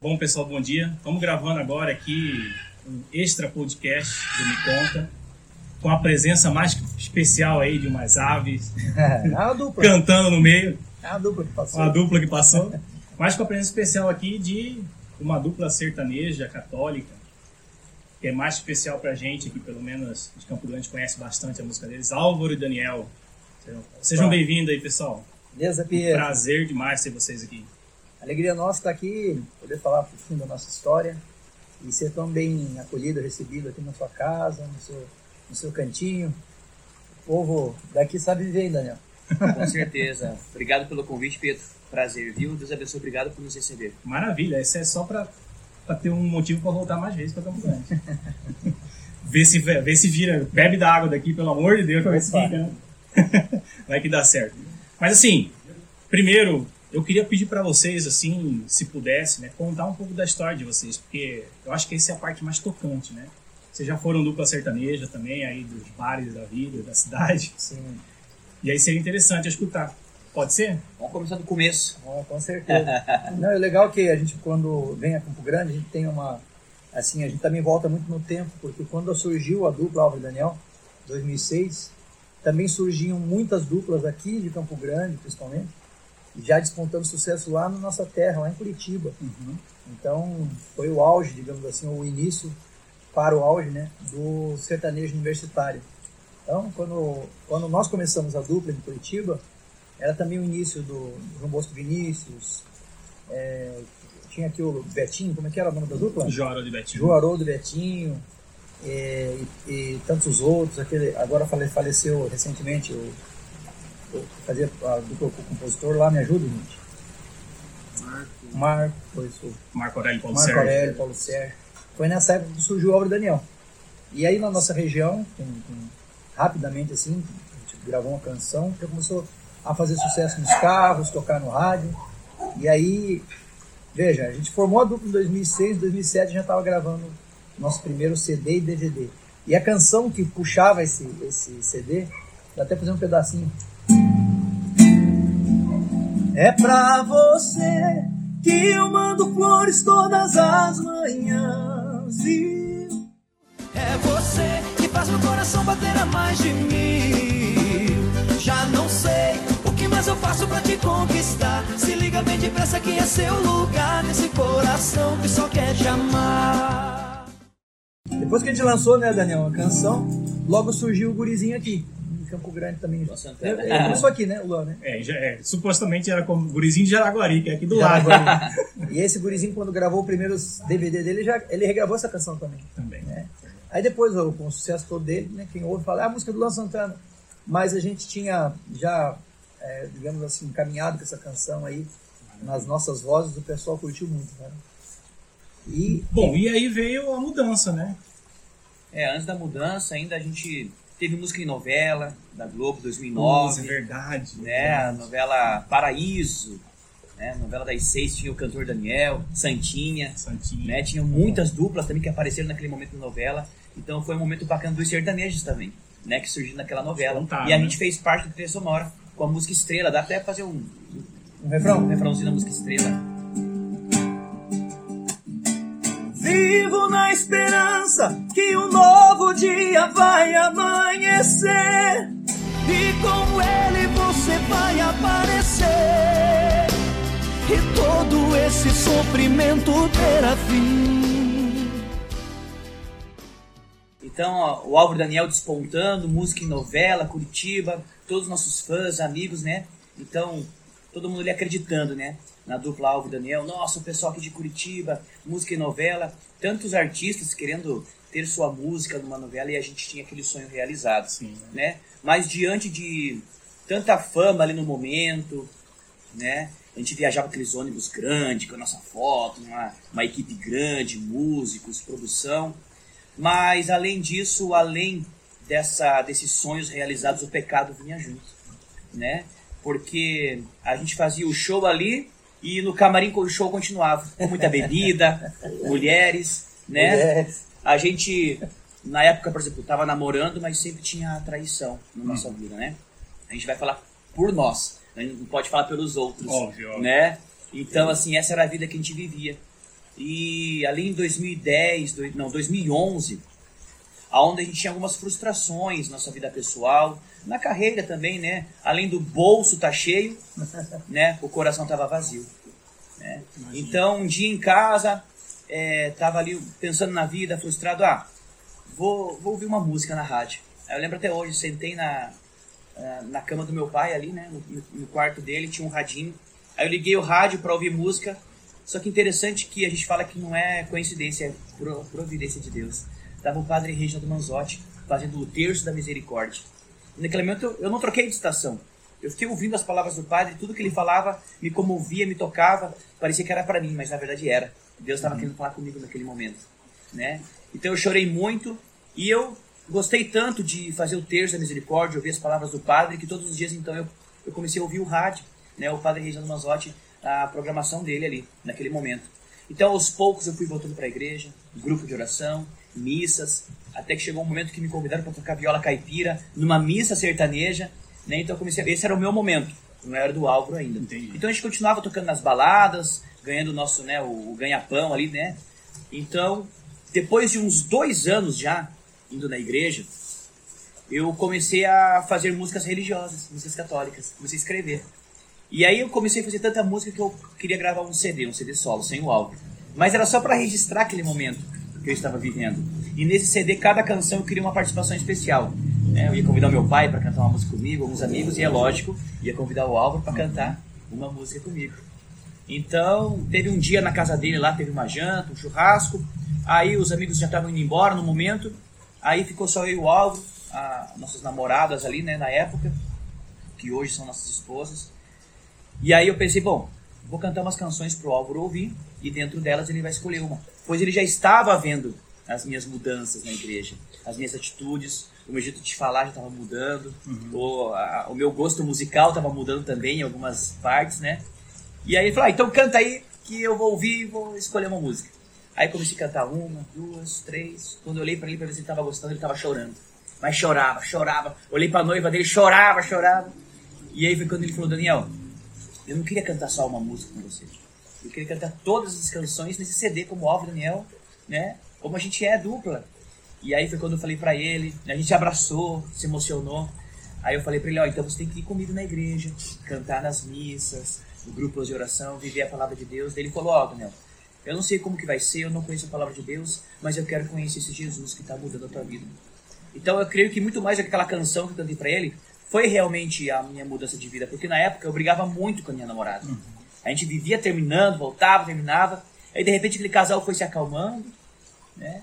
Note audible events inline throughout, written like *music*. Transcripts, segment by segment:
Bom, pessoal, bom dia. Estamos gravando agora aqui um extra podcast do Me Conta, com a presença mais especial aí de umas aves É uma dupla. *laughs* cantando no meio, É uma dupla que passou. uma dupla que passou, mas com a presença especial aqui de uma dupla sertaneja católica, que é mais especial pra gente aqui, pelo menos de Campo Grande conhece bastante a música deles, Álvaro e Daniel. Sejam, sejam Tá. bem-vindos aí, pessoal. Beleza, Pierre? Prazer demais ter vocês aqui. Alegria nossa estar aqui, poder falar um pouquinho da nossa história e ser tão bem acolhido, recebido aqui na sua casa, no seu, no seu cantinho. O povo daqui sabe viver, hein, Daniel? *laughs* Com certeza. Obrigado pelo convite, Pedro. Prazer, viu? Deus abençoe. Obrigado por nos receber. Maravilha, isso é só pra, pra ter um motivo pra voltar mais vezes pra Campo Grande. *laughs* vê, se, vê se vira, bebe da água daqui, pelo amor de Deus, ver se fica, né? *laughs* Vai que dá certo. Mas assim, primeiro, eu queria pedir pra vocês, assim, se pudesse, né, contar um pouco da história de vocês, porque eu acho que essa é a parte mais tocante, né? Vocês já foram dupla sertaneja também, aí dos bares da vida, da cidade, Sim, e aí seria interessante escutar. Pode ser? Vamos começar do começo. com, com certeza. *laughs* Não, é legal que a gente, quando vem a Campo Grande, a gente tem uma. Assim, a gente também volta muito no tempo, porque quando surgiu a dupla Álvaro e Daniel, 2006, também surgiam muitas duplas aqui de Campo Grande, principalmente, já despontando sucesso lá na nossa terra, lá em Curitiba. Então, foi o auge, digamos assim, o início para o auge, né, do sertanejo universitário. Então, quando, quando nós começamos a dupla em Curitiba, era também o início do João Bosco Vinícius, é, tinha aqui o Betinho, como é que era o nome da dupla? Joro de Betinho. João Haroldo Betinho, é, e, e tantos outros. Aquele, agora fale- faleceu recentemente o, o que fazia a dupla com o compositor lá, me ajuda, gente. Marco, foi isso. Marco Aurélio Paulo Marco Sérgio. Aurélio, Paulo Sérgio. Foi nessa época que surgiu o Álvaro Daniel. E aí na nossa região, com- com- rapidamente assim, a gente gravou uma canção, já começou a fazer sucesso nos carros, tocar no rádio. E aí, veja, a gente formou a dupla em 2006, em 2007 já estava gravando nosso primeiro CD e DVD. E a canção que puxava esse, esse CD, vou até fazer um pedacinho. É pra você que eu mando flores todas as manhãs. viu? É você que faz meu coração bater a mais de mil. Já não eu faço pra te conquistar. Se liga bem depressa que é seu lugar nesse coração que só quer te amar. Depois que a gente lançou, né, Daniel, a canção, logo surgiu o gurizinho aqui, em Campo Grande também. Luan Santana. Ele ele começou aqui, né, o Luan, né? É, já, é, supostamente era como gurizinho de Jaraguari, que é aqui do lado. E esse gurizinho, quando gravou o primeiro DVD dele, já, ele regravou essa canção também. Também. né? Aí depois, com o sucesso todo dele, né, quem ouve fala, é a música do Luan Santana. Mas a gente tinha já, é, digamos assim, encaminhado com essa canção aí nas nossas vozes, o pessoal curtiu muito, né? E Bom, e aí veio a mudança, né? É, antes da mudança, ainda a gente teve música em novela da Globo Nossa, 2009, é verdade. né? A novela Paraíso, né? A novela das seis tinha o cantor Daniel, Santinha, Santinho. né? Tinha muitas duplas também que apareceram naquele momento da novela. Então foi um momento bacana dos sertanejos também, né? Que surgiu naquela novela. Contaram, e a né? gente fez parte do trilha sonora com a música Estrela. Dá até fazer um, um refrão. um refrãozinho da música Estrela. Vivo na esperança que um novo dia vai amanhecer. E com ele você vai aparecer. E todo esse sofrimento terá fim. Então, ó, o Álvaro Daniel despontando, música em novela, Curitiba, todos os nossos fãs, amigos, né? Então, todo mundo ali acreditando, né? Na dupla Álvaro Daniel. Nossa, o pessoal aqui de Curitiba, música em novela. Tantos artistas querendo ter sua música numa novela e a gente tinha aquele sonho realizado, Sim, né? Mas diante de tanta fama ali no momento, né? A gente viajava com aqueles ônibus grandes, com a nossa foto, uma, uma equipe grande, músicos, produção. Mas além disso, além dessa, desses sonhos realizados, o pecado vinha junto, né? Porque a gente fazia o show ali e no camarim o show continuava, com muita bebida, *laughs* mulheres, né? Mulheres. a gente, na época, por exemplo, tava namorando, mas sempre tinha traição na nossa vida, né? A gente vai falar por nós, a gente não pode falar pelos outros, Óbvio, óbvio. né? Então, assim, essa era a vida que a gente vivia. E ali em 2010, dois- não, 2011, aonde a gente tinha algumas frustrações na nossa vida pessoal, na carreira também, né? Além do bolso tá cheio, *laughs* né? O coração tava vazio. né? Então, um dia em casa, é, tava ali pensando na vida, frustrado, ah, vou, vou ouvir uma música na rádio. Eu lembro até hoje, sentei na, na- cama do meu pai ali, né? No, no- quarto dele, tinha um radinho. Aí eu liguei o rádio para ouvir música. Só que interessante que a gente fala que não é coincidência, é pro- providência de Deus. Tava o padre Reginaldo Manzotti fazendo o terço da misericórdia. E naquele momento eu, eu não troquei de estação. Eu fiquei ouvindo as palavras do padre, tudo que ele falava me comovia, me tocava, parecia que era para mim, mas na verdade era. Deus estava querendo falar comigo naquele momento, né? Então eu chorei muito e eu gostei tanto de fazer o terço da misericórdia, ouvir as palavras do padre, que todos os dias então eu, eu comecei a ouvir o rádio, né? O padre Reginaldo Manzotti, a programação dele ali, naquele momento. Então aos poucos eu fui voltando para a igreja, grupo de oração, missas, até que chegou um momento que me convidaram para tocar viola caipira numa missa sertaneja, né? Então eu comecei, esse era o meu momento, não era do Álvaro ainda. Entendi. Então a gente continuava tocando nas baladas, ganhando o nosso, né, o, o ganha-pão ali, né? Então, depois de uns dois anos já indo na igreja, eu comecei a fazer músicas religiosas, músicas católicas, comecei a escrever. E aí eu comecei a fazer tanta música que eu queria gravar um CD, um CD solo, sem o álbum. Mas era só para registrar aquele momento que eu estava vivendo. E nesse CD, cada canção eu queria uma participação especial. né? Eu ia convidar meu pai para cantar uma música comigo, alguns amigos, e é lógico, ia convidar o Álvaro para cantar uma música comigo. Então, teve um dia na casa dele lá, teve uma janta, um churrasco. Aí os amigos já estavam indo embora no momento. Aí ficou só eu e o Álvaro, nossas namoradas ali, né, na época, que hoje são nossas esposas. E aí eu pensei, bom, vou cantar umas canções pro Álvaro ouvir e dentro delas ele vai escolher uma. Pois ele já estava vendo as minhas mudanças na igreja, as minhas atitudes, o meu jeito de falar já estava mudando, o, a- o meu gosto musical estava mudando também em algumas partes, né? E aí ele falou, ah, então canta aí que eu vou ouvir e vou escolher uma música. Aí comecei a cantar uma, duas, três. Quando eu olhei pra ele pra ver se ele tava gostando, ele tava chorando. Mas chorava, chorava. Olhei pra noiva dele, chorava, chorava. E aí foi quando ele falou, Daniel, eu não queria cantar só uma música com você. Eu queria cantar todas as canções nesse CD, como o Álvaro e Daniel, né? Como a gente é dupla. E aí foi quando eu falei pra ele, a gente abraçou, se emocionou. Aí eu falei pra ele, ó, então você tem que ir comigo na igreja, cantar nas missas, no grupo de oração, viver a palavra de Deus. Daí ele falou, ó, Daniel, eu não sei como que vai ser, eu não conheço a palavra de Deus, mas eu quero conhecer esse Jesus que está mudando a tua vida. Então eu creio que muito mais aquela canção que eu cantei pra ele, foi realmente a minha mudança de vida, porque na época eu brigava muito com a minha namorada. A gente vivia terminando, voltava, terminava, aí de repente aquele casal foi se acalmando, né?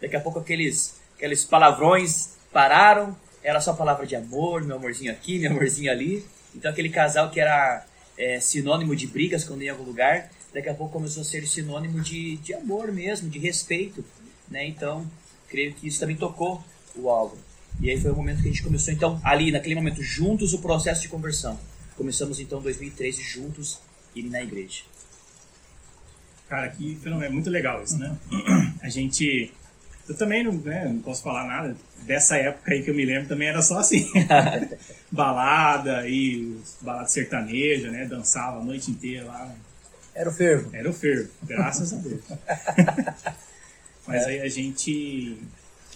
Daqui a pouco aqueles, aqueles palavrões pararam, era só palavra de amor, meu amorzinho aqui, *laughs* meu amorzinho ali. Então aquele casal que era é, sinônimo de brigas quando ia em algum lugar, daqui a pouco começou a ser sinônimo de, de amor mesmo, de respeito, né? Então, creio que isso também tocou o Álvaro. E aí foi o momento que a gente começou, então, ali, naquele momento, juntos o processo de conversão. Começamos, então, 2013, juntos, ir na igreja. Cara, que fenômeno, é muito legal isso, né? *clears throat* A gente. Eu também não, né, não posso falar nada. Dessa época aí que eu me lembro também era só assim. *laughs* balada e balada sertaneja, né? Dançava a noite inteira lá. Era o fervo. Era o fervo, graças a Deus. *laughs* Mas aí a gente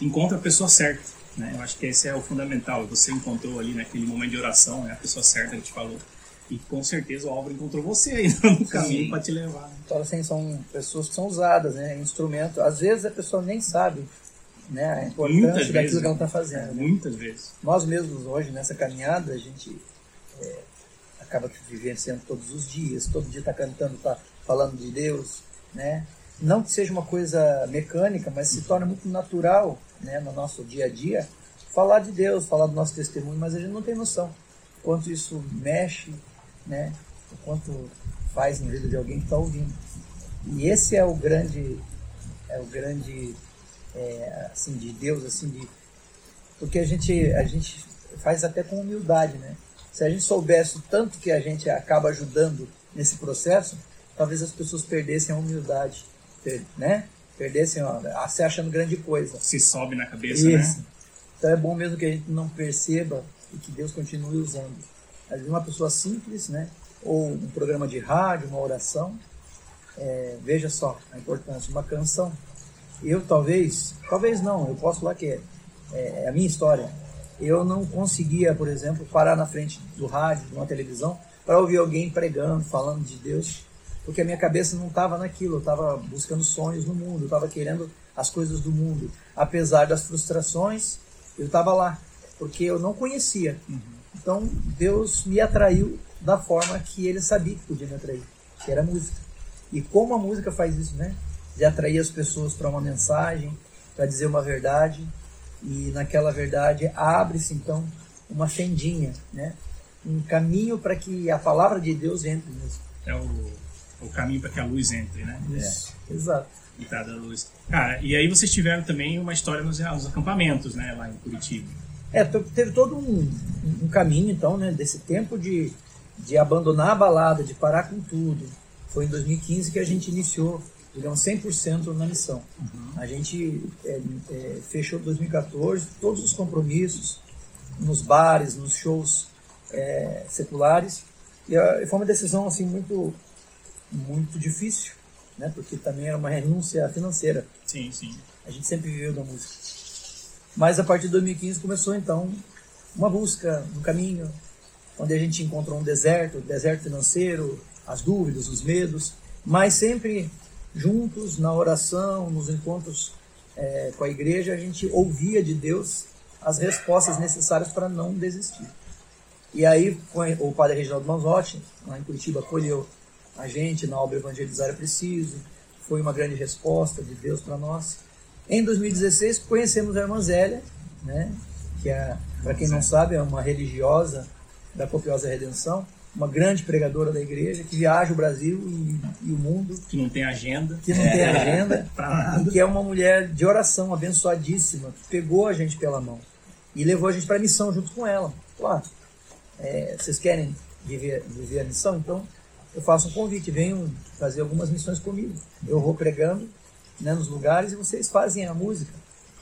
encontra a pessoa certa, né? Eu acho que esse é o fundamental. Você encontrou ali naquele momento de oração, né? A pessoa certa que te falou. E com certeza o Álvaro encontrou você aí *laughs* no caminho para te levar. né? Então, assim, são pessoas que são usadas, né? Instrumento. Às vezes a pessoa nem sabe né, a importância Muitas daquilo vezes. que ela está fazendo. né? muitas vezes. Nós mesmos hoje, nessa caminhada, a gente é, acaba vivenciando todos os dias, todo dia está cantando, está falando de Deus, né? Não que seja uma coisa mecânica, mas se torna muito natural, né, no nosso dia a dia, falar de Deus, falar do nosso testemunho, mas a gente não tem noção quanto isso mexe, né? O quanto faz na vida de alguém que está ouvindo. E esse é o grande, é o grande, é, assim, de Deus, assim, de porque a gente a gente faz até com humildade, né? Se a gente soubesse o tanto que a gente acaba ajudando nesse processo, talvez as pessoas perdessem a humildade, né? Perder assim, ó, se achando grande coisa. Se sobe na cabeça, né? Isso. Então é bom mesmo que a gente não perceba e que Deus continue usando. Às vezes uma pessoa simples, né? Ou um programa de rádio, uma oração. É, veja só a importância. Uma canção. Eu talvez, talvez não, eu posso falar que é, é a minha história. Eu não conseguia, por exemplo, parar na frente do rádio, de uma televisão, para ouvir alguém pregando, falando de Deus, porque a minha cabeça não estava naquilo, eu estava buscando sonhos no mundo, eu estava querendo as coisas do mundo. Apesar das frustrações, eu estava lá, porque eu não conhecia. Uhum. Então Deus me atraiu da forma que ele sabia que podia me atrair, que era a música. E como a música faz isso, né? De atrair as pessoas para uma mensagem, para dizer uma verdade, e naquela verdade abre-se então uma fendinha, né? Um caminho para que a palavra de Deus entre mesmo. É o, o caminho para que a luz entre, né? Isso, é. exato. Entrada da luz. Cara, e aí vocês tiveram também uma história nos, nos acampamentos, né? Lá em Curitiba. É, teve todo um, um caminho, então, né? Desse tempo de, de abandonar a balada, de parar com tudo. Foi em 2015 que a gente iniciou digamos, 100% na missão. Uhum. A gente é, é, fechou 2014 todos os compromissos nos bares, nos shows é, seculares. E a, foi uma decisão assim muito, muito difícil, né? porque também era uma renúncia financeira. Sim, sim. A gente sempre viveu da música. Mas a partir de 2015 começou então uma busca no caminho, onde a gente encontrou um deserto, deserto financeiro, as dúvidas, os medos, mas sempre juntos na oração, nos encontros é, com a igreja, a gente ouvia de Deus as respostas necessárias para não desistir. E aí o padre Reginaldo Manzotti, lá em Curitiba, acolheu a gente na obra Evangelizar é Preciso, foi uma grande resposta de Deus para nós. Em 2016 conhecemos a irmã Zélia, né, que é, para quem não sabe, é uma religiosa da Copiosa Redenção, uma grande pregadora da igreja que viaja o Brasil e, e o mundo. Que não tem agenda. Que não é. tem agenda. *laughs* e que é uma mulher de oração abençoadíssima, que pegou a gente pela mão e levou a gente para a missão junto com ela. Claro, é, vocês querem viver, viver a missão? Então eu faço um convite, venham fazer algumas missões comigo. Eu vou pregando né, nos lugares e vocês fazem a música.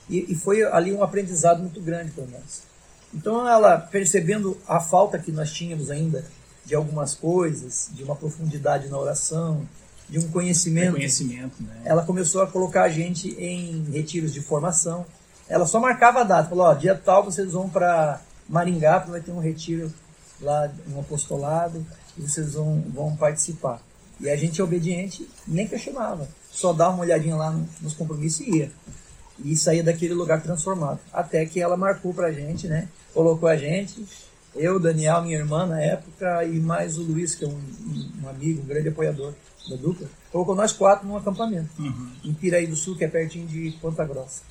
E, e foi ali um aprendizado muito grande para nós. Então ela, percebendo a falta que nós tínhamos ainda de algumas coisas, de uma profundidade na oração, de um conhecimento. conhecimento né? Ela começou a colocar a gente em retiros de formação. Ela só marcava a data, falou: ó, dia tal vocês vão para Maringá, porque vai ter um retiro lá, um apostolado, e vocês vão, vão participar. E a gente é obediente, nem questionava, só dava uma olhadinha lá nos compromissos e ia. E saía daquele lugar transformado. Até que ela marcou pra gente, né? Colocou a gente eu, Daniel, minha irmã na época, e mais o Luiz, que é um, um amigo, um grande apoiador da dupla, colocou nós quatro num acampamento, uhum. em Piraí do Sul, que é pertinho de Ponta Grossa.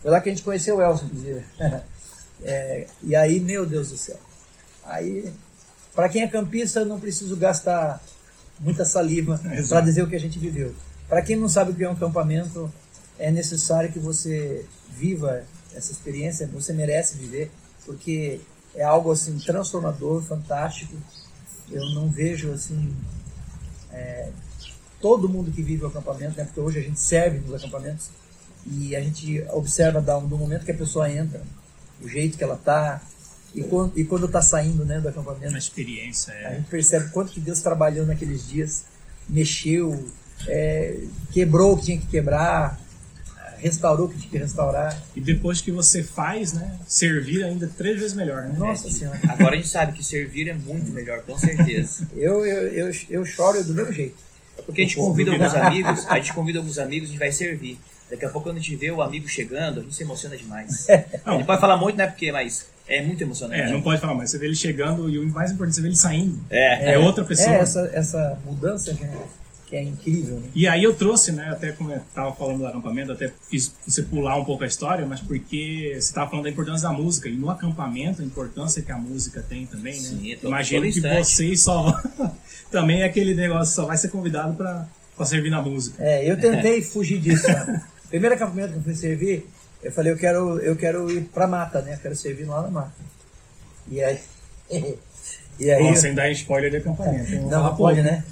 Foi lá que a gente conheceu o Elson, inclusive. *laughs* é, e aí, meu Deus do céu. Aí, para quem é campista, não preciso gastar muita saliva *laughs* para dizer o que a gente viveu. Para quem não sabe o que é um acampamento, é necessário que você viva essa experiência, você merece viver, porque é algo assim transformador, fantástico. Eu não vejo assim é, todo mundo que vive o acampamento, né, porque hoje a gente serve nos acampamentos e a gente observa do momento que a pessoa entra, o jeito que ela tá e quando e quando está saindo, né, do acampamento. Uma experiência. É. A gente percebe quanto que Deus trabalhou naqueles dias, mexeu, é, quebrou o que tinha que quebrar, restaurou o que tinha que restaurar. E depois que você faz, né? Servir ainda três vezes melhor, né? Nossa é, Senhora. Agora a gente sabe que servir é muito melhor, com certeza. eu, eu, eu, eu choro do mesmo jeito. É porque a gente convida alguns amigos, a gente convida alguns amigos, a gente vai servir. Daqui a pouco quando a gente vê o amigo chegando, a gente se emociona demais. *laughs* Não, ele pode falar muito, né? Porque, mas é muito emocionante. É, não pode falar, mas você vê ele chegando e o mais importante, você vê ele saindo. É, é outra pessoa. É, essa, essa mudança que é que é incrível. Né? E aí eu trouxe, né, até como eu estava falando do acampamento, até fiz você pular um pouco a história, mas porque você estava falando da importância da música, e no acampamento a importância que a música tem também, né? Sim, Imagino que instante. vocês só... *laughs* também é aquele negócio, só vai ser convidado para servir na música. É, eu tentei fugir disso. Né? *laughs* Primeiro acampamento que eu fui servir, eu falei, eu quero, eu quero ir para mata, né? Eu quero servir lá na mata. E aí... *laughs* E aí Bom, eu... sem dar spoiler de acampamento. Não, não pode, né?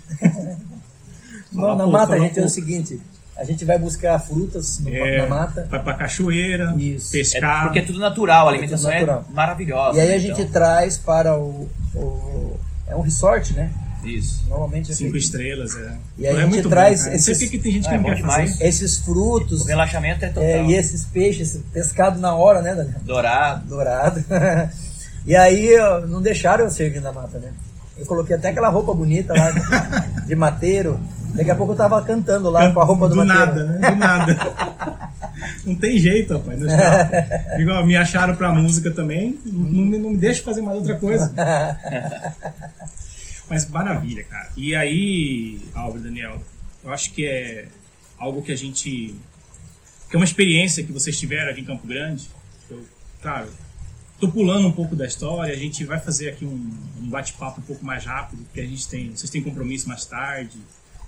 Não, *laughs* na mata a gente é o seguinte, A gente vai buscar frutas no- É, na mata. Vai pra cachoeira, Isso. É pescar. porque é tudo natural, a alimentação é, natural. maravilhosa. E aí né? a gente Então, traz para o, o- É um resort, né? Isso. Normalmente é Cinco feito. estrelas, é. E aí é a gente muito traz bom, sei esses- que tem gente que é não quer fazer. Esses frutos O relaxamento é total. é, e esses peixes, esse pescado na hora, né, Daniel? Dourado. Dourado. *laughs* e aí não deixaram eu servir na mata, né? Eu coloquei até aquela roupa bonita lá de, mateiro. Daqui a pouco eu tava cantando lá com a roupa do, do mateiro. nada, né? Do nada. *laughs* não tem jeito, rapaz. *laughs* Igual, me acharam pra música também. Não, me- não me deixa fazer mais outra coisa. Mas maravilha, cara. E aí, Álvaro Daniel, eu acho que é algo que a gente. que é uma experiência que vocês tiveram aqui em Campo Grande. Eu, claro, tô pulando um pouco da história, a gente vai fazer aqui um, um bate-papo um pouco mais rápido, porque a gente tem. Vocês têm compromisso mais tarde.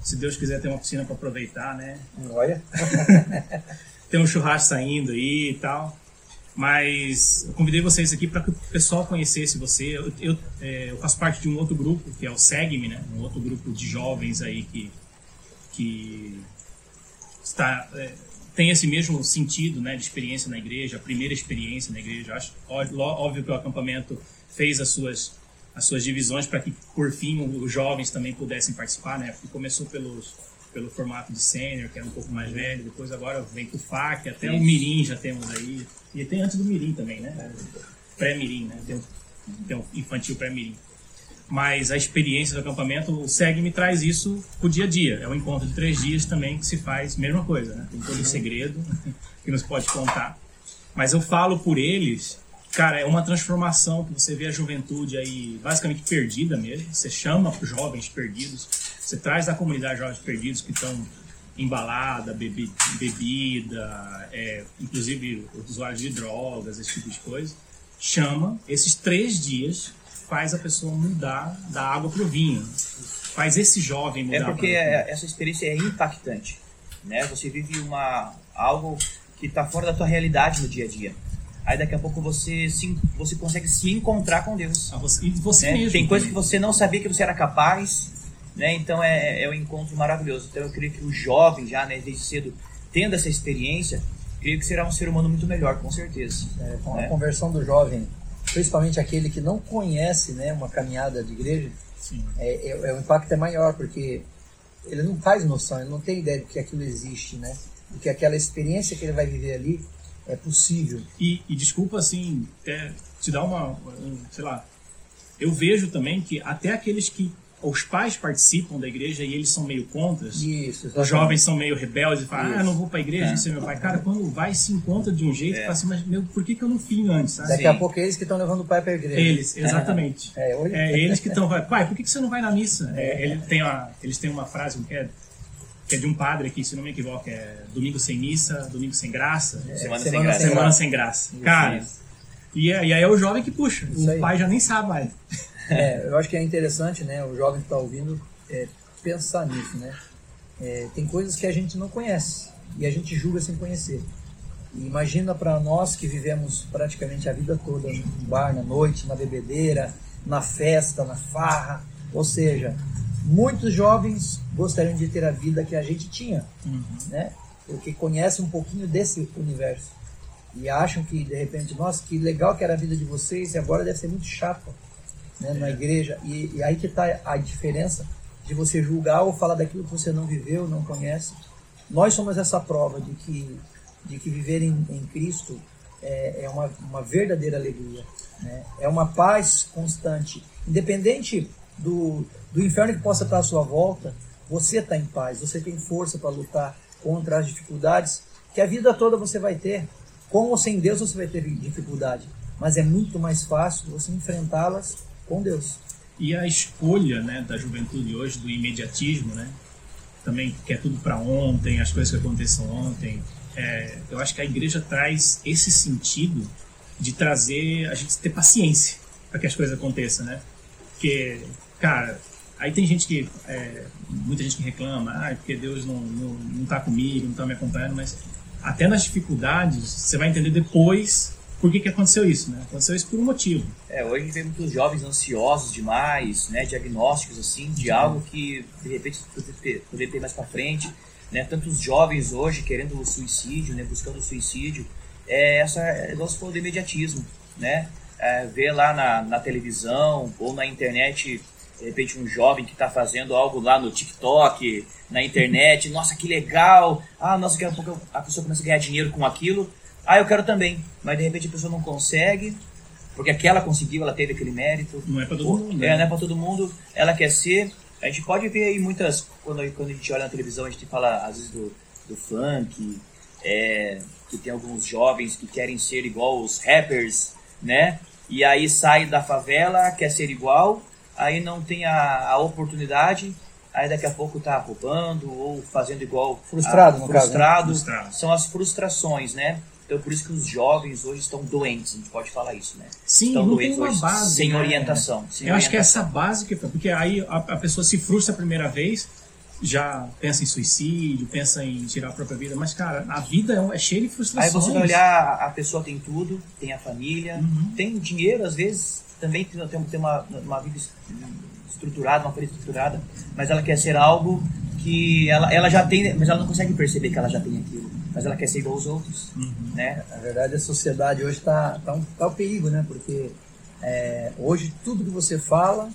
Se Deus quiser ter uma piscina para aproveitar, né? Olha. *laughs* tem um churrasco saindo aí e tal. Mas eu convidei vocês aqui para que o pessoal conhecesse você. Eu, eu, é, eu faço parte de um outro grupo, que é o Segme, né? Um outro grupo de jovens aí que, que está, é, tem esse mesmo sentido né, de experiência na igreja, a primeira experiência na igreja. Acho óbvio que o acampamento fez as suas, as suas divisões para que, por fim, os jovens também pudessem participar, né? Porque começou pelos, pelo formato de sênior, que era um pouco mais velho, depois agora vem com FAC, até o Mirim já temos aí. E tem antes do Mirim também, né? Pré-Mirim, né? Tem, tem o infantil pré-Mirim. Mas a experiência do acampamento, o SEG me traz isso pro dia a dia. É um encontro de três dias também que se faz, mesma coisa, né? Tem todo o segredo *laughs* que nos pode contar. Mas eu falo por eles, cara, é uma transformação que você vê a juventude aí basicamente perdida mesmo. Você chama jovens perdidos, você traz da comunidade jovens perdidos que estão em balada, bebi- bebida, é, inclusive usuários de drogas, esse tipo de coisa. Chama, esses três dias faz a pessoa mudar da água pro vinho. Faz esse jovem mudar É porque para o vinho. essa experiência é impactante, né? Você vive uma algo que está fora da tua realidade no dia a dia. Aí daqui a pouco você se, você consegue se encontrar com Deus. Ah, você- E você né? mesmo. Tem coisas que você não sabia que você era capaz, né? Então é, é um encontro maravilhoso. Então eu creio que o jovem já, né, desde cedo, tendo essa experiência, creio que será um ser humano muito melhor, com certeza. É, com a né? conversão do jovem, principalmente aquele que não conhece né, uma caminhada de igreja, Sim. é, é- é- o impacto é maior, porque ele não faz noção, ele não tem ideia de que aquilo existe, né? De que aquela experiência que ele vai viver ali é possível. E, e desculpa, assim, até te dar uma, um, sei lá, eu vejo também que até aqueles que os pais participam da igreja e eles são meio contras, Isso, os jovens são meio rebeldes e falam, ah, eu não vou pra igreja, É. isso é meu pai. Cara, quando vai se encontra de um jeito, É. fala assim, mas meu, por que, que eu não fui antes, sabe? Daqui Sim. a pouco é eles que estão levando o pai para a igreja. Eles, exatamente. É, hoje- É, eles que estão, pai, por que, que você não vai na missa? É, ele tem uma, eles têm uma frase que é, que é de um padre aqui, se não me equivoco, é domingo sem missa, domingo sem graça, Semana, semana sem graça. sem semana sem graça. Cara, e, é- e aí é o jovem que puxa, Isso o aí. pai já nem sabe mais. É, eu acho que é interessante, né, o jovem que está ouvindo, é, pensar nisso, né? É, tem coisas que a gente não conhece e a gente julga sem conhecer. E imagina para nós que vivemos praticamente a vida toda no bar, na noite, na bebedeira, na festa, na farra. Ou seja, muitos jovens gostariam de ter a vida que a gente tinha, né? Porque conhecem um pouquinho desse universo e acham que de repente, nossa, que legal que era a vida de vocês e agora deve ser muito chato né, na igreja. E, e aí que está a diferença de você julgar ou falar daquilo que você não viveu, não conhece. Nós somos essa prova de que, de que viver em, em Cristo é, é uma, uma verdadeira alegria. Né? É uma paz constante. Independente do, do inferno que possa estar à sua volta, você está em paz, você tem força para lutar contra as dificuldades que a vida toda você vai ter. Com ou sem Deus você vai ter dificuldade, mas é muito mais fácil você enfrentá-las com Deus. E a escolha né, da juventude hoje, do imediatismo, né? Também quer tudo para ontem, as coisas que aconteçam ontem. É, eu acho que a igreja traz esse sentido de trazer a gente ter paciência para que as coisas aconteçam, né? Porque, cara, aí tem gente que, é, muita gente que reclama, ah, porque Deus não, não, não tá comigo, não tá me acompanhando, mas até nas dificuldades você vai entender depois por que, que aconteceu isso, né? Aconteceu isso por um motivo. É, hoje vem muitos jovens ansiosos demais, né? Diagnósticos assim, de algo que de repente poderia ter, mais pra frente. né? Tantos jovens hoje querendo o suicídio, né? Buscando o suicídio. É essa, é igual você falou do imediatismo, né? É, ver lá na, na televisão ou na internet de repente um jovem que está fazendo algo lá no TikTok, na internet, nossa, que legal, ah, nossa, daqui a pouco a pessoa começa a ganhar dinheiro com aquilo, ah, eu quero também, mas de repente a pessoa não consegue, porque aquela conseguiu, ela teve aquele mérito. Não é para todo Ou- mundo. É, né? não é para todo mundo, ela quer ser. A gente pode ver aí muitas, quando, quando a gente olha na televisão, a gente fala às vezes do, do funk, é, que tem alguns jovens que querem ser igual os rappers, né? E aí sai da favela, quer ser igual, aí não tem a, a oportunidade, aí daqui a pouco tá roubando ou fazendo igual. Frustrado, a- no caso, né? frustrado. Frustrado. São as frustrações, né? Então por isso que os jovens hoje estão doentes, a gente pode falar isso, né? Sim, estão não tem doentes uma hoje, base. sem né? orientação. sem Eu acho que é orientação. essa base que porque aí a, a pessoa se frustra a primeira vez, já pensa em suicídio, pensa em tirar a própria vida, mas cara, a vida é, um- é cheia de Aí frustrações. você vai olhar, a pessoa tem tudo, tem a família, Uhum. tem dinheiro, às vezes também tem, tem, tem uma, uma vida estruturada, uma família estruturada, mas ela quer ser algo que ela, ela já tem, mas ela não consegue perceber que ela já tem aquilo. Mas ela quer ser igual aos outros, Uhum. né? Na verdade, a sociedade hoje está tá um, tá um perigo, né? Porque é, hoje tudo que você fala,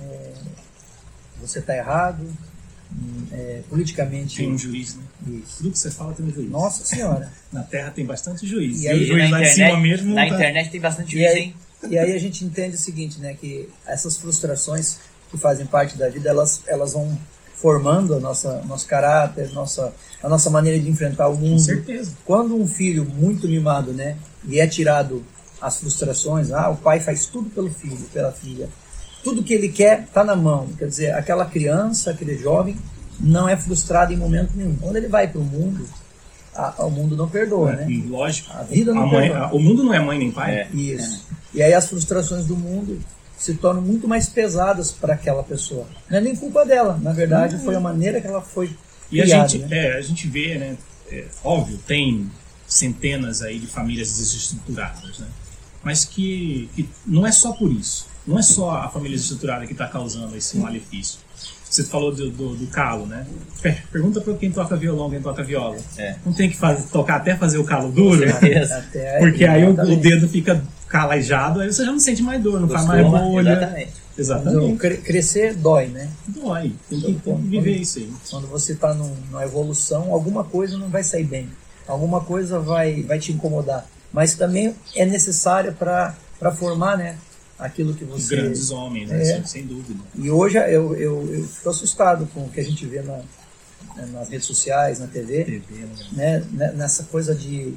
é, você está errado, é, politicamente. Tem um juiz, né? Isso. Tudo que você fala tem um juiz. Nossa Senhora. *laughs* Na Terra tem bastante juiz. E E, aí, o juiz na internet, cima mesmo na tá- internet tem bastante E juiz, aí, hein? E aí a gente entende o seguinte, né? Que essas frustrações que fazem parte da vida, elas, elas vão formando a nossa nosso caráter, nossa, a nossa maneira de enfrentar o Com mundo. certeza. Quando um filho muito mimado, né, e é tirado as frustrações, ah, o pai faz tudo pelo filho, pela filha. Tudo que ele quer está na mão. Quer dizer, aquela criança, aquele jovem, não é frustrado em momento nenhum. Quando ele vai para o mundo, a- o mundo não perdoa, né? E Lógico. A vida não a mãe- perdoa. a- o mundo não é mãe nem pai. É. Isso. E aí as frustrações do mundo se tornam muito mais pesadas para aquela pessoa. Não é nem culpa dela, na verdade, foi a maneira que ela foi E a criada, gente, né? é, a gente vê, né? é, óbvio, tem centenas aí de famílias desestruturadas, né? Mas que, que não é só por isso. Não é só a família desestruturada que está causando esse malefício. Você falou do, do, do calo, né? Per- Pergunta para quem toca violão, quem toca viola. É. Não tem que faz, tocar até fazer o calo duro? Até Porque aí o, o dedo fica calejado, aí você já não sente mais dor, não faz mais bolha. Exatamente. Então, Exatamente. cre- crescer dói, né? Dói. Tem que, Então, tem que viver isso aí. Quando você está numa evolução, alguma coisa não vai sair bem. Alguma coisa vai, vai te incomodar. Mas também é necessária para formar né, aquilo que você... grandes homens, né? É. Sem- dúvida. E hoje eu, eu, eu fico assustado com o que a gente vê na, né, nas redes sociais, na TV, TV, né? né, ne- nessa coisa de,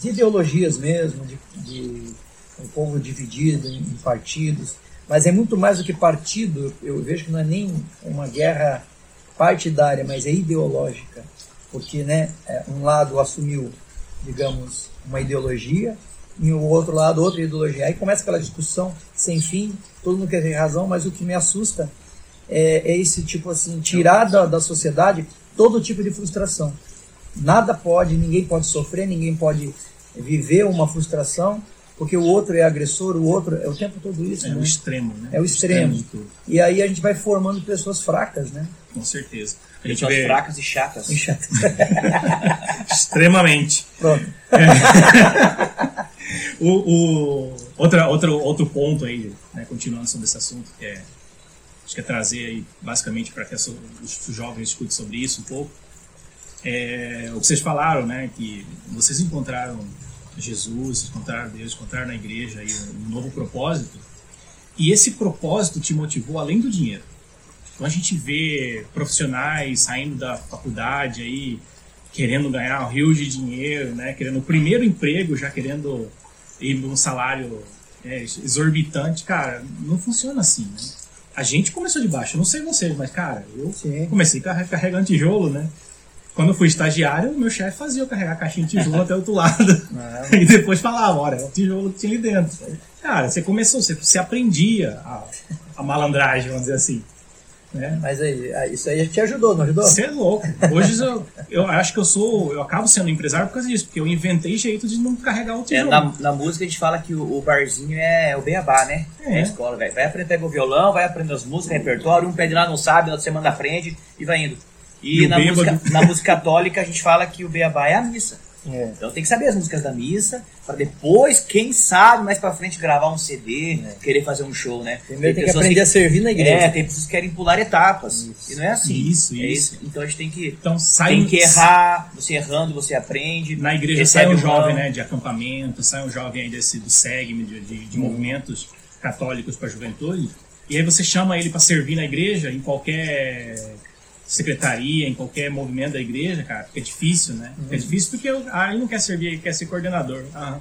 de ideologias mesmo, de, de o povo dividido em, em partidos. Mas é muito mais do que partido, eu vejo que não é nem uma guerra partidária, mas é ideológica. Porque né, é, um lado assumiu, digamos, uma ideologia, e o outro lado outra ideologia. Aí começa aquela discussão sem fim, todo mundo quer ter razão, mas o que me assusta é, é esse tipo assim, tirar da, da sociedade todo tipo de frustração. Nada pode, ninguém pode sofrer, ninguém pode viver uma frustração, porque o outro é agressor, o outro é o tempo todo isso. É né? o extremo, né? É o extremo. de tudo, E aí a gente vai formando pessoas fracas, né? com certeza. A gente Pessoas vê fracas e chatas. *laughs* extremamente. Pronto. *laughs* O, o- outra, outra, outro ponto aí, né, continuando sobre esse assunto, que é, acho que é trazer aí, basicamente, para que os jovens escutem sobre isso um pouco, é o que vocês falaram, né, que vocês encontraram Jesus, encontraram Deus, encontraram na igreja aí um novo propósito, e esse propósito te motivou além do dinheiro. Então a gente vê profissionais saindo da faculdade aí, querendo ganhar um rio de dinheiro, né? Querendo o primeiro emprego, já querendo ir num salário é, exorbitante. Cara, não funciona assim, né? A gente começou de baixo, eu não sei vocês, mas cara, eu Sim. comecei carre- carregando tijolo, né? Quando eu fui estagiário, meu chefe fazia eu carregar a caixinha de tijolo até o outro lado. *laughs* Ah, E depois falava, olha, é o tijolo que tinha ali dentro. Cara, você começou, você, você aprendia a, a malandragem, vamos dizer assim. Né? Mas aí, aí, isso aí te ajudou, não ajudou? Você é louco. Hoje eu, eu acho que eu sou. Eu acabo sendo empresário por causa disso, porque eu inventei jeito de não carregar o É, tijolo. na, na música a gente fala que o, o barzinho é o beabá, né? É, É. a escola, velho. Vai aprender pega o violão, vai aprender as músicas, repertório, um pede lá não sabe, na outra semana aprende e vai indo. E, E na, música, na música católica a gente fala que o beabá é a missa. É. Então tem que saber as músicas da missa, para depois, quem sabe, mais pra frente gravar um CD, querer fazer um show, né? Primeiro tem que pessoas aprender a servir na igreja. É, tem pessoas que querem pular etapas. E não é assim. Isso, É isso. Então a gente tem que, Então sai tem um- que errar, você errando, você aprende. Na igreja recebe sai um jovem né, de acampamento, sai um jovem aí desse, do SEGM, de, de, de movimentos católicos para a juventude, e aí você chama ele para servir na igreja, em qualquer secretaria, em qualquer movimento da igreja, cara, fica difícil, né? Fica difícil porque ah, ele não quer servir, ele quer ser coordenador. Ah,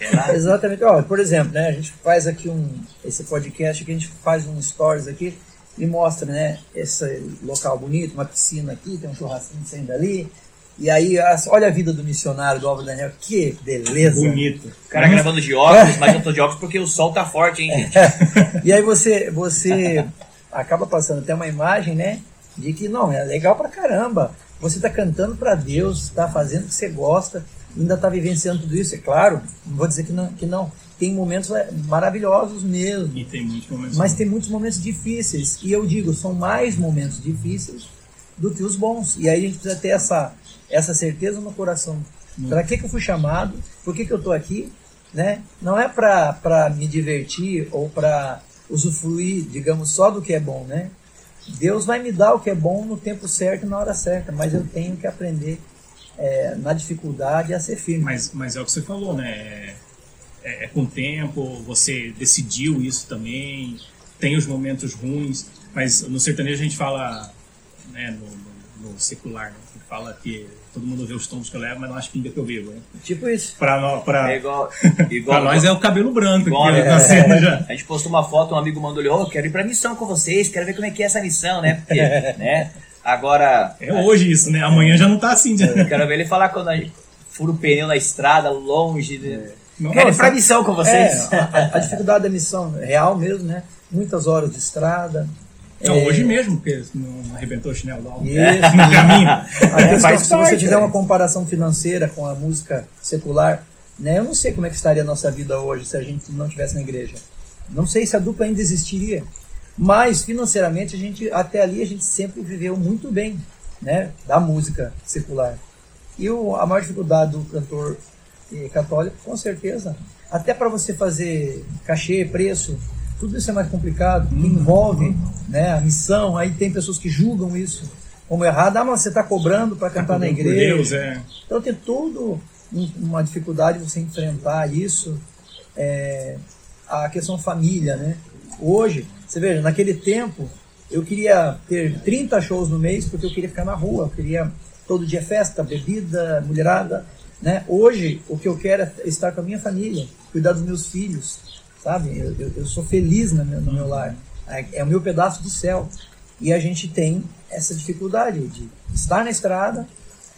É. *laughs* Exatamente. Ó, por exemplo, né, a gente faz aqui um esse podcast que a gente faz um stories aqui e mostra, né, esse local bonito, uma piscina aqui, tem um churrasquinho saindo ali. E aí, olha a vida do missionário do Álvaro Daniel, que beleza. bonito. O cara gravando de óculos, mas eu tô de óculos porque o sol tá forte, hein, gente? *laughs* E aí você, você *laughs* acaba passando até uma imagem, né? De que não, é legal pra caramba. Você tá cantando pra Deus, tá fazendo o que você gosta, ainda tá vivenciando tudo isso, é claro. Não vou dizer que não, que não. Tem momentos é, maravilhosos mesmo. E tem muitos momentos. Mas tem muitos momentos difíceis. E eu digo, são mais momentos difíceis do que os bons. E aí a gente precisa ter essa, essa certeza no coração. Para que, que eu fui chamado? Por que, que eu estou aqui? Né? Não é para me divertir ou para usufruir, digamos, só do que é bom. Né? Deus vai me dar o que é bom no tempo certo e na hora certa, mas eu tenho que aprender é, na dificuldade a ser firme. Mas, mas é o que você falou, né? É, é- é com o tempo, você decidiu isso também, tem os momentos ruins, mas no sertanejo a gente fala, né, no, no- no secular, né, fala que todo mundo vê os tombos que eu levo, mas não as pingas que eu bebo. Né? Tipo isso. Pra, nó- pra, É *laughs* igual. pra igual nós é o cabelo branco Igual, aqui, né? tá sendo *laughs* já. A gente postou uma foto, um amigo mandou ali, ô, quero ir pra missão com vocês, quero ver como é que é essa missão, né? Porque, *laughs* né? Agora, É hoje isso, né? Amanhã já não tá assim. Já. eu quero ver ele falar quando a gente fura o pneu na estrada, longe. Né? Não, Quero ir pra missão com vocês. É, a, a dificuldade da missão é real mesmo, né? Muitas horas de estrada. Não, É, hoje mesmo, porque não arrebentou o chinelo álbum. Isso. No caminho. *laughs* A questão, faz se você é. uma comparação financeira com a música secular, né? Eu não sei como é que estaria a nossa vida hoje se a gente não tivesse na igreja. Não sei se a dupla ainda existiria. Mas financeiramente a gente até ali a gente sempre viveu muito bem, né? Da música secular. E o, a maior dificuldade do cantor eh, católico, com certeza, até para você fazer cachê, preço, tudo isso é mais complicado, que envolve né, a missão. Aí tem pessoas que julgam isso como errado. Ah, mas você está cobrando para cantar na Por igreja. Deus, é. Então tem tudo um- uma dificuldade você enfrentar isso. É, a questão família, né? Hoje, você veja, naquele tempo eu queria ter 30 shows no mês porque eu queria ficar na rua, eu queria todo dia festa, bebida, mulherada, né? Hoje o que eu quero é estar com a minha família, cuidar dos meus filhos, sabe? Eu, eu, eu sou feliz no meu, no meu lar, é, é o meu pedaço do céu. E a gente tem essa dificuldade de estar na estrada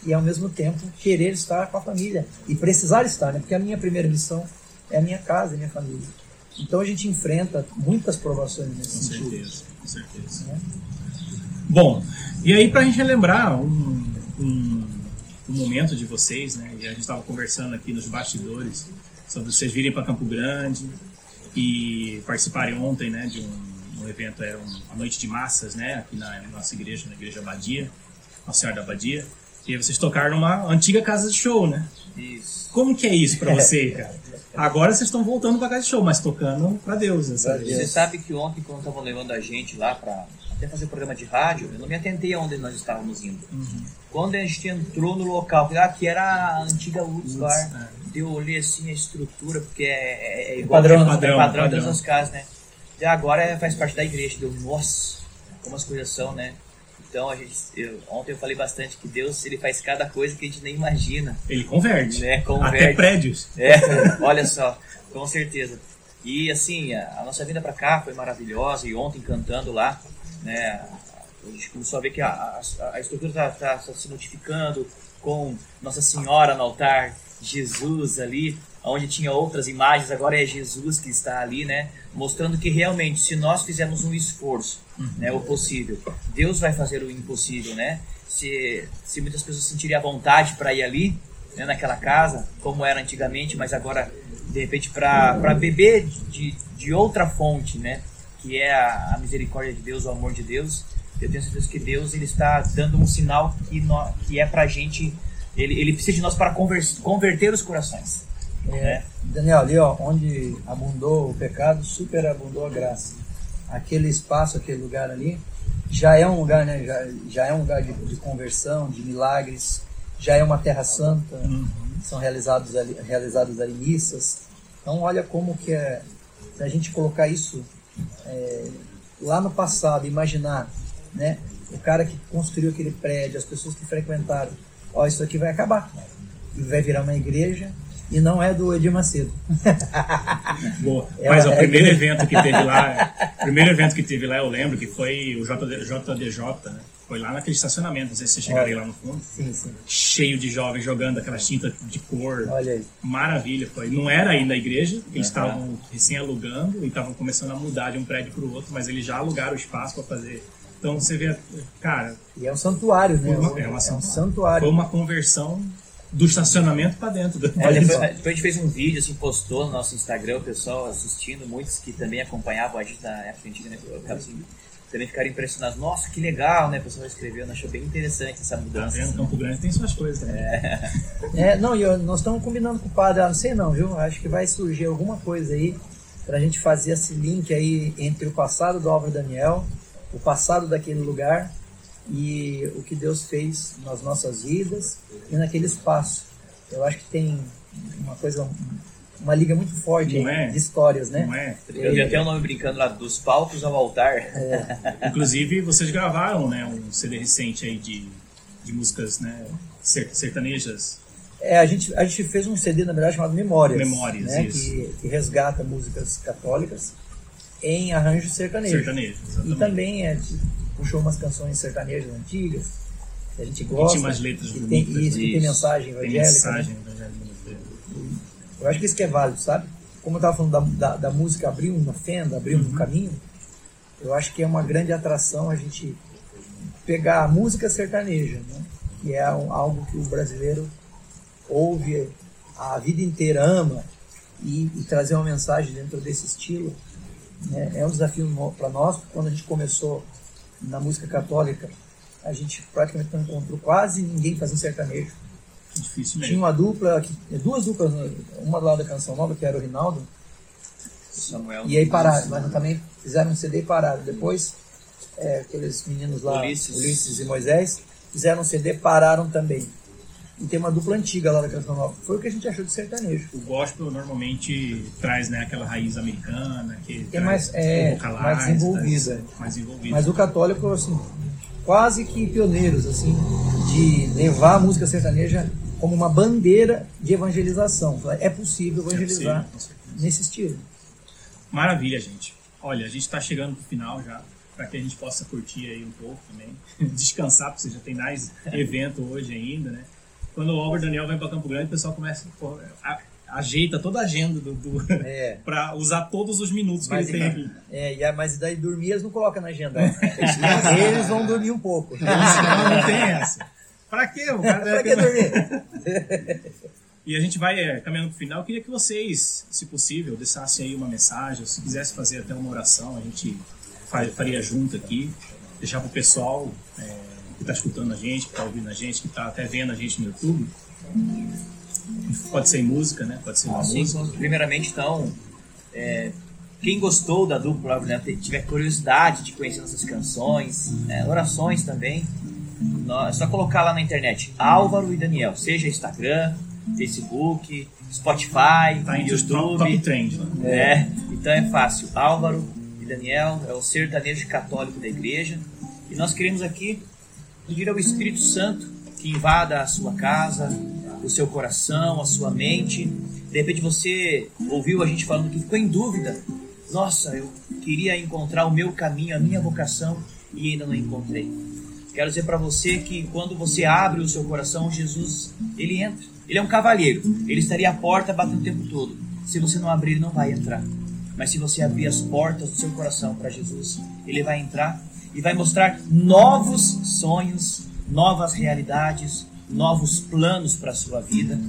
e ao mesmo tempo querer estar com a família e precisar estar, né? Porque a minha primeira missão é a minha casa, é a minha família. Então a gente enfrenta muitas provações nesse Com sentido. certeza, com certeza. Bom, e aí pra gente relembrar um, um, um momento de vocês, né? E a gente estava conversando aqui nos bastidores sobre vocês virem para Campo Grande e participarem ontem, né, de um, um evento, era um, a noite de massas, né, aqui na nossa igreja, na igreja Abadia, Nossa Senhora da Abadia. E vocês tocaram numa antiga casa de show, né? Isso. Como que é isso pra *laughs* você, cara? Agora vocês estão voltando pra casa de show, mas tocando pra Deus. Essa. Você sabe que ontem, quando estavam levando a gente lá para até fazer programa de rádio, eu não me atentei aonde nós estávamos indo. Quando a gente entrou no local, que aqui era a antiga Woods Bar, eu olhei assim a estrutura, porque é, é, é igual padrão, é padrão, padrão, padrão. todas as casas, né? E agora é- faz parte da igreja. Deu, nossa, como as coisas são, né? Então, a gente, eu- ontem eu falei bastante que Deus ele faz cada coisa que a gente nem imagina. Ele converte. Né, converte. Até prédios. É, olha só, com certeza. E assim, a, a nossa vinda para cá foi maravilhosa e ontem cantando lá, né, a gente começou a ver que a, a, a estrutura está se notificando com Nossa Senhora no altar, Jesus ali, onde tinha outras imagens, agora é Jesus que está ali, né, mostrando que realmente se nós fizermos um esforço, né, o possível, Deus vai fazer o impossível, né? Se, se muitas pessoas sentirem a vontade para ir ali, né, naquela casa, como era antigamente, mas agora, de repente, para beber de, de outra fonte, né, que é a, a misericórdia de Deus, o amor de Deus, eu tenho certeza que Deus ele está dando um sinal que, nó- que é pra gente, ele, ele precisa de nós para conver- converter os corações. É, Daniel, ali ó, onde abundou o pecado, superabundou a graça. Aquele espaço, aquele lugar ali, já é um lugar, né? Já, já é um lugar de, de conversão, de milagres, já é uma terra santa, são realizados ali, realizadas ali missas. Então olha como que é, se a gente colocar isso é, lá no passado, imaginar, né? O cara que construiu aquele prédio, as pessoas que frequentaram, ó, isso aqui vai acabar e vai virar uma igreja e não é do Edir Macedo. *laughs* Boa. *laughs* É Mas o é primeiro que- evento que teve lá, o primeiro evento que teve lá, eu lembro que foi o JD, JDJ, né? Foi lá naquele estacionamento, não sei se você chegaria lá no fundo. Sim, sim. Cheio de jovens jogando aquela tinta de cor. Olha aí. Maravilha, foi. Não era ainda a igreja, eles estavam recém alugando e estavam começando a mudar de um prédio para o outro, mas eles já alugaram o espaço para fazer. Então você vê, cara, E é um santuário, né? Uma- é, é uma um santuário. santuário. foi uma conversão do estacionamento para dentro. Do... É, depois, depois a gente fez um vídeo, assim, postou no nosso Instagram, o pessoal assistindo, muitos que também acompanhavam a gente na época antiga, né? eu assim, também ficaram impressionados. Nossa, que legal, né? O pessoal escreveu, achou bem interessante essa Tá mudança. vendo? Campo Grande tem suas coisas também. É, não, e eu- nós estamos combinando com o padre, ah, não sei não, viu? Acho que vai surgir alguma coisa aí pra gente fazer esse link aí entre o passado do Álvaro Daniel, o passado daquele lugar e o que Deus fez nas nossas vidas e naquele espaço. Eu acho que tem uma coisa, uma liga muito forte é? de histórias, né? Não é? Eu dei até o nome brincando lá, dos palcos ao altar. Inclusive, vocês gravaram né, um CD recente aí de, de músicas né, ser- sertanejas. É, a gente, a gente fez um CD, na verdade, chamado Memórias. Memórias, né, isso. que, que resgata músicas católicas em arranjos sertanejos. Sertanejas, E exatamente. também é, puxou umas canções sertanejas antigas, que a gente gosta. tinha umas letras que tem, bonitas, isso, que tem isso. mensagem Tem evangélica. mensagem né? evangélica. Eu acho que isso que é válido, sabe? Como eu estava falando da, da, da música abrir uma fenda, abrir Uhum. um caminho, eu acho que é uma grande atração a gente pegar a música sertaneja, né? que é um- algo que o brasileiro ouve a vida inteira, ama, e, e trazer uma mensagem dentro desse estilo. né? É um desafio para nós, porque quando a gente começou na música católica, a gente praticamente não encontrou quase ninguém fazendo sertanejo. Difícil Tinha mesmo. uma dupla, que- duas duplas, né? uma do lado da Canção Nova, que era o Rinaldo, Samuel. e aí pararam, mas também fizeram um CD e pararam. Depois, é, aqueles meninos lá, Ulisses. Ulisses. e Moisés, fizeram um CD, pararam também. E tem uma dupla antiga lá da Canção Nova. Foi o que a gente achou de sertanejo. O gospel normalmente traz né, aquela raiz americana, que É mais- é, mais desenvolvida. traz- Mais envolvida. Mas o católico, assim, quase que pioneiros, assim, de levar a música sertaneja como uma bandeira de evangelização. É possível evangelizar possível, com certeza. nesse estilo. Maravilha, gente. Olha, a gente está chegando pro final já, para que a gente possa curtir aí um pouco também, *laughs* descansar, porque já tem mais evento hoje ainda, né? Quando o Albert Daniel vem para Campo Grande, o pessoal começa a- ajeita toda a agenda do, do *laughs* É. *laughs* para usar todos os minutos que Mas, ele tem aqui. é, e a- mas daí dormir eles não colocam na agenda. eles vão dormir um pouco. Não, não tem essa. Para quê? O cara pra que dormir? *laughs* E a gente vai é, caminhando pro final. Eu queria que vocês, se possível, deixassem aí uma mensagem, ou se quisesse fazer até uma oração, a gente fa- faria junto aqui. Deixar pro pessoal é, que está escutando a gente, que está ouvindo a gente, que está até vendo a gente no YouTube. Pode ser em música, né? Pode ser uma Assim, música. primeiramente, então, é, quem gostou da dupla, né, tiver curiosidade de conhecer nossas canções, né, orações também, é só colocar lá na internet Álvaro e Daniel, seja Instagram, Facebook, Spotify, Tá top, YouTube. top trend. Né? É, então é fácil. Álvaro e Daniel é o sertanejo católico da igreja. E nós queremos aqui pedir ao Espírito Santo que invada a sua casa, o seu coração, a sua mente. De repente você ouviu a gente falando que ficou em dúvida. Nossa, eu queria encontrar o meu caminho, a minha vocação e ainda não encontrei. Quero dizer para você que quando você abre o seu coração, Jesus, ele entra. Ele é um cavalheiro. Ele estaria à porta batendo o tempo todo. Se você não abrir, ele não vai entrar. Mas se você abrir as portas do seu coração para Jesus, ele vai entrar e vai mostrar novos sonhos, novas realidades, novos planos para a sua vida.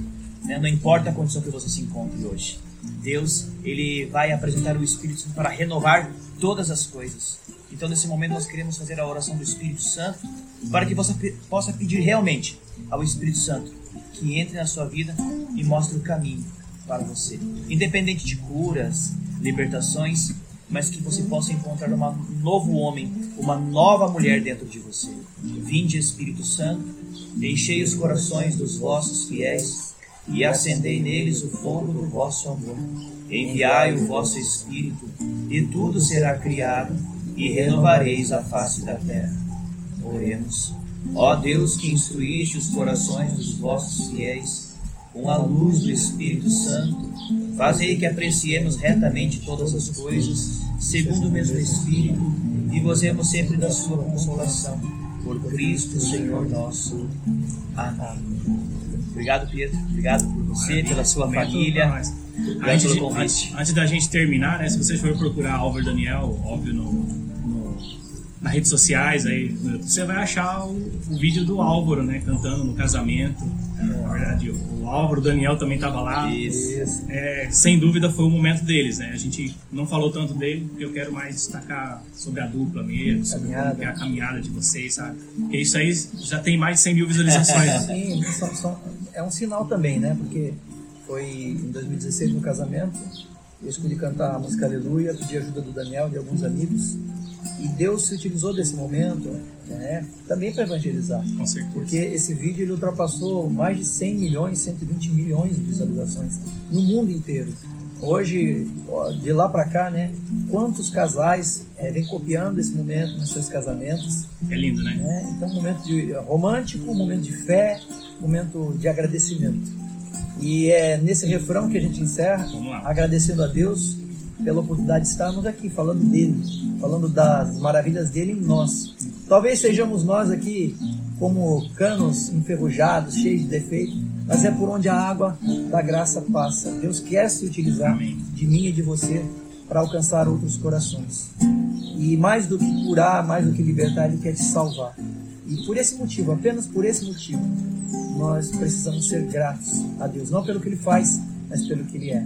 né? Não importa a condição que você se encontre hoje. Deus, ele vai apresentar o Espírito para renovar todas as coisas. Então, nesse momento, nós queremos fazer a oração do Espírito Santo para que você possa pedir realmente ao Espírito Santo que entre na sua vida e mostre o caminho para você. Independente de curas, libertações, mas que você possa encontrar uma- um novo homem, uma nova mulher dentro de você. Vinde, Espírito Santo, enchei os corações dos vossos fiéis e acendei neles o fogo do vosso amor. Enviai o vosso Espírito, e tudo será criado, e renovareis a face da terra. Oremos. Ó Deus que instruíste os corações dos vossos fiéis com a luz do Espírito Santo, fazei que apreciemos retamente todas as coisas, segundo o mesmo Espírito, e gozemos sempre da sua consolação. Por Cristo, Senhor nosso. Amém. Obrigado, Pedro. Obrigado por você, pela sua família. Obrigado Antes pelo de, convite. antes, antes da gente terminar, né? Se vocês forem procurar Álvaro Daniel, óbvio, no- nas redes sociais, aí, no YouTube, você vai achar o, o vídeo do Álvaro, né? Cantando no casamento. Na verdade, o, o Álvaro, o Daniel também estava lá. Isso. É, sem dúvida foi o momento deles, né? A gente não falou tanto dele, porque eu quero mais destacar sobre a dupla mesmo, sobre Caminhada. como que é a caminhada de vocês, sabe? Porque isso aí já tem mais de 100 mil visualizações. né? *laughs* Sim, são- são- é um sinal também, né? Porque foi em 2016 no casamento, eu escolhi cantar a música Aleluia, pedi ajuda do Daniel e de alguns amigos, e Deus se utilizou desse momento, né? Também para evangelizar. Com certeza. Porque esse vídeo ele ultrapassou mais de 100 milhões, 120 milhões de visualizações no mundo inteiro. Hoje, de lá para cá, né? Quantos casais eh, vêm copiando esse momento nos seus casamentos? É lindo, né? né? Então, um momento de, romântico, um momento de fé, um momento de agradecimento. E é nesse refrão que a gente encerra, agradecendo a Deus pela oportunidade de estarmos aqui falando dele, falando das maravilhas dele em nós. Talvez sejamos nós aqui como canos enferrujados, cheios de defeito, mas é por onde a água da graça passa. Deus quer se utilizar de mim e de você para alcançar outros corações. E mais do que curar, mais do que libertar, Ele quer te salvar. E por esse motivo, apenas por esse motivo, nós precisamos ser gratos a Deus. Não pelo que Ele faz, mas pelo que Ele é.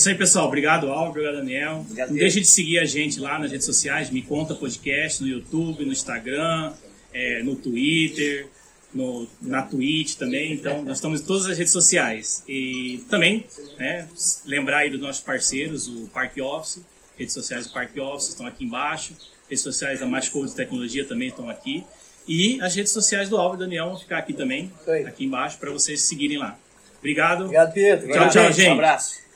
Isso aí, pessoal. Obrigado, Álvaro. Obrigado, Daniel. Obrigado, Não deixe de seguir a gente lá nas redes sociais. Me Conta Podcast, no YouTube, no Instagram, é, no Twitter, no, na Twitch também. Então, nós estamos em todas as redes sociais. E também, né, lembrar aí dos nossos parceiros, o Parque Office. Redes sociais do Parque Office estão aqui embaixo. Redes sociais da Mais Code Tecnologia também estão aqui. E as redes sociais do Álvaro e Daniel vão ficar aqui também, aqui embaixo, para vocês seguirem lá. Obrigado. Obrigado, Pedro. Tchau, tchau, Um gente. abraço.